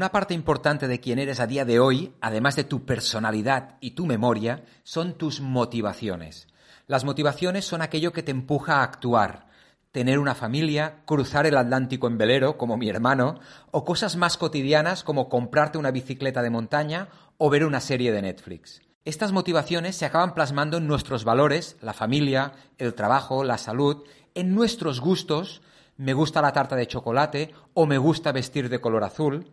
Una parte importante de quién eres a día de hoy, además de tu personalidad y tu memoria, son tus motivaciones. Las motivaciones son aquello que te empuja a actuar, tener una familia, cruzar el Atlántico en velero, como mi hermano, o cosas más cotidianas como comprarte una bicicleta de montaña o ver una serie de Netflix. Estas motivaciones se acaban plasmando en nuestros valores, la familia, el trabajo, la salud, en nuestros gustos, me gusta la tarta de chocolate o me gusta vestir de color azul,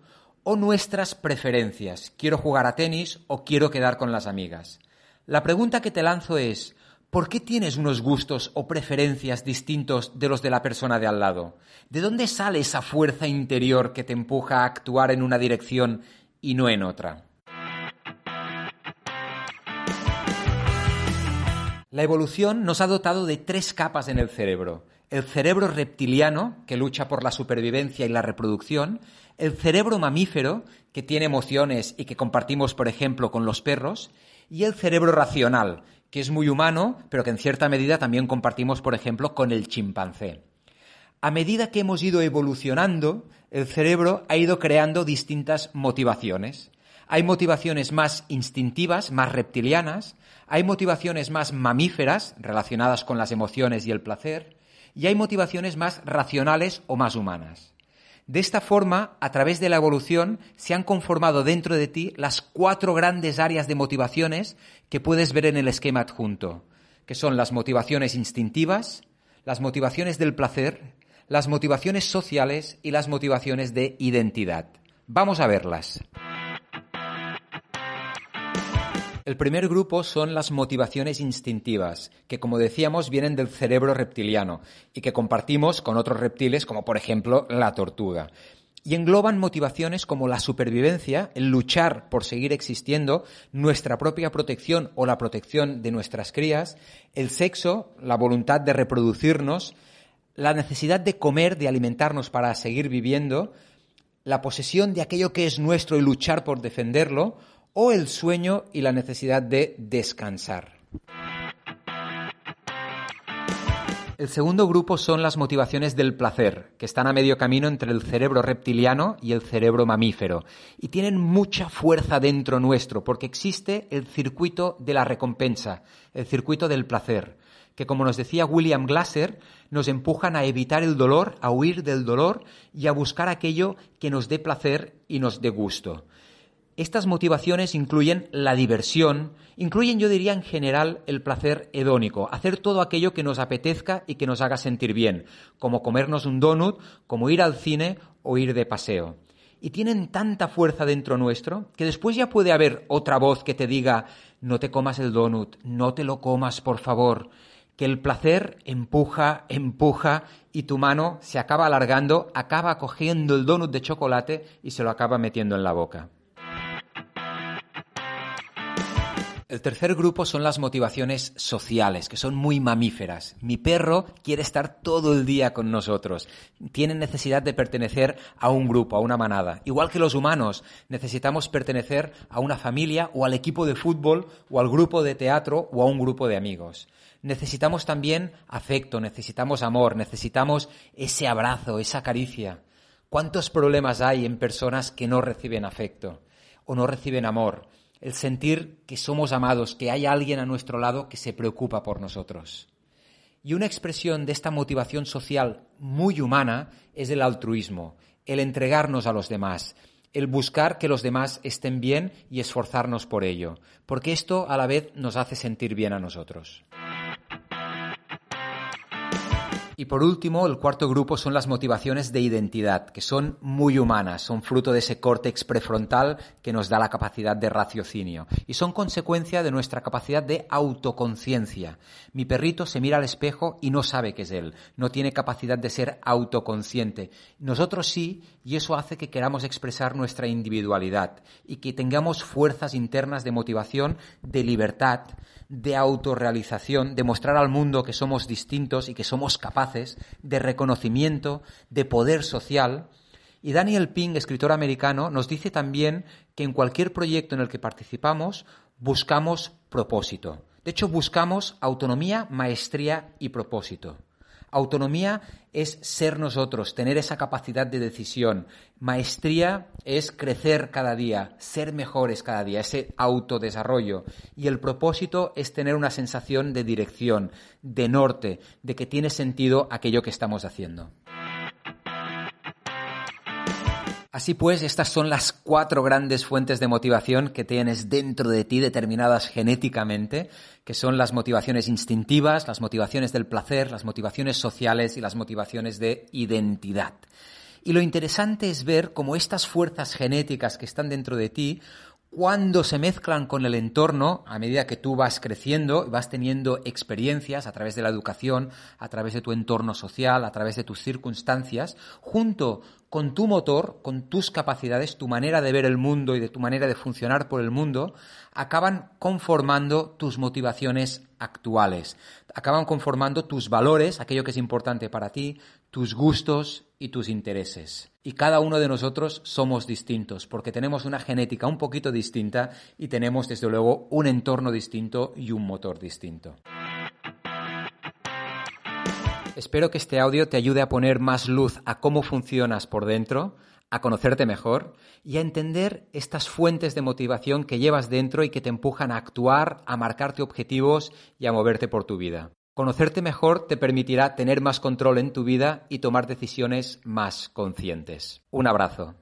o nuestras preferencias. Quiero jugar a tenis o quiero quedar con las amigas. La pregunta que te lanzo es, ¿por qué tienes unos gustos o preferencias distintos de los de la persona de al lado? ¿De dónde sale esa fuerza interior que te empuja a actuar en una dirección y no en otra? La evolución nos ha dotado de tres capas en el cerebro. El cerebro reptiliano, que lucha por la supervivencia y la reproducción, el cerebro mamífero, que tiene emociones y que compartimos, por ejemplo, con los perros, y el cerebro racional, que es muy humano, pero que en cierta medida también compartimos, por ejemplo, con el chimpancé. A medida que hemos ido evolucionando, el cerebro ha ido creando distintas motivaciones. Hay motivaciones más instintivas, más reptilianas, hay motivaciones más mamíferas, relacionadas con las emociones y el placer, y hay motivaciones más racionales o más humanas. De esta forma, a través de la evolución, se han conformado dentro de ti las cuatro grandes áreas de motivaciones que puedes ver en el esquema adjunto, que son las motivaciones instintivas, las motivaciones del placer, las motivaciones sociales y las motivaciones de identidad. Vamos a verlas. El primer grupo son las motivaciones instintivas, que como decíamos vienen del cerebro reptiliano y que compartimos con otros reptiles como por ejemplo la tortuga. Y engloban motivaciones como la supervivencia, el luchar por seguir existiendo, nuestra propia protección o la protección de nuestras crías, el sexo, la voluntad de reproducirnos, la necesidad de comer, de alimentarnos para seguir viviendo, la posesión de aquello que es nuestro y luchar por defenderlo, o el sueño y la necesidad de descansar. El segundo grupo son las motivaciones del placer, que están a medio camino entre el cerebro reptiliano y el cerebro mamífero, y tienen mucha fuerza dentro nuestro, porque existe el circuito de la recompensa, el circuito del placer, que como nos decía William Glasser, nos empujan a evitar el dolor, a huir del dolor y a buscar aquello que nos dé placer y nos dé gusto. Estas motivaciones incluyen la diversión, incluyen, yo diría, en general, el placer hedónico, hacer todo aquello que nos apetezca y que nos haga sentir bien, como comernos un donut, como ir al cine o ir de paseo. Y tienen tanta fuerza dentro nuestro que después ya puede haber otra voz que te diga no te comas el donut, no te lo comas, por favor, que el placer empuja, empuja y tu mano se acaba alargando, acaba cogiendo el donut de chocolate y se lo acaba metiendo en la boca. El tercer grupo son las motivaciones sociales, que son muy mamíferas. Mi perro quiere estar todo el día con nosotros. Tiene necesidad de pertenecer a un grupo, a una manada. Igual que los humanos, necesitamos pertenecer a una familia o al equipo de fútbol o al grupo de teatro o a un grupo de amigos. Necesitamos también afecto, necesitamos amor, necesitamos ese abrazo, esa caricia. ¿Cuántos problemas hay en personas que no reciben afecto o no reciben amor? El sentir que somos amados, que hay alguien a nuestro lado que se preocupa por nosotros. Y una expresión de esta motivación social muy humana es el altruismo, el entregarnos a los demás, el buscar que los demás estén bien y esforzarnos por ello, porque esto a la vez nos hace sentir bien a nosotros. Y por último, el cuarto grupo son las motivaciones de identidad, que son muy humanas, son fruto de ese córtex prefrontal que nos da la capacidad de raciocinio y son consecuencia de nuestra capacidad de autoconciencia. Mi perrito se mira al espejo y no sabe que es él, no tiene capacidad de ser autoconsciente. Nosotros sí, y eso hace que queramos expresar nuestra individualidad y que tengamos fuerzas internas de motivación, de libertad, de autorrealización, de mostrar al mundo que somos distintos y que somos capaces, de reconocimiento, de poder social. Y Daniel Pink, escritor americano, nos dice también que en cualquier proyecto en el que participamos buscamos propósito. De hecho, buscamos autonomía, maestría y propósito. Autonomía es ser nosotros, tener esa capacidad de decisión. Maestría es crecer cada día, ser mejores cada día, ese autodesarrollo. Y el propósito es tener una sensación de dirección, de norte, de que tiene sentido aquello que estamos haciendo. Así pues, estas son las cuatro grandes fuentes de motivación que tienes dentro de ti determinadas genéticamente, que son las motivaciones instintivas, las motivaciones del placer, las motivaciones sociales y las motivaciones de identidad. Y lo interesante es ver cómo estas fuerzas genéticas que están dentro de ti cuando se mezclan con el entorno, a medida que tú vas creciendo, vas teniendo experiencias a través de la educación, a través de tu entorno social, a través de tus circunstancias, junto con tu motor, con tus capacidades, tu manera de ver el mundo y de tu manera de funcionar por el mundo, acaban conformando tus motivaciones actuales, acaban conformando tus valores, aquello que es importante para ti, tus gustos y tus intereses. Y cada uno de nosotros somos distintos, porque tenemos una genética un poquito distinta y tenemos, desde luego, un entorno distinto y un motor distinto. Espero que este audio te ayude a poner más luz a cómo funcionas por dentro, a conocerte mejor y a entender estas fuentes de motivación que llevas dentro y que te empujan a actuar, a marcarte objetivos y a moverte por tu vida. Conocerte mejor te permitirá tener más control en tu vida y tomar decisiones más conscientes. Un abrazo.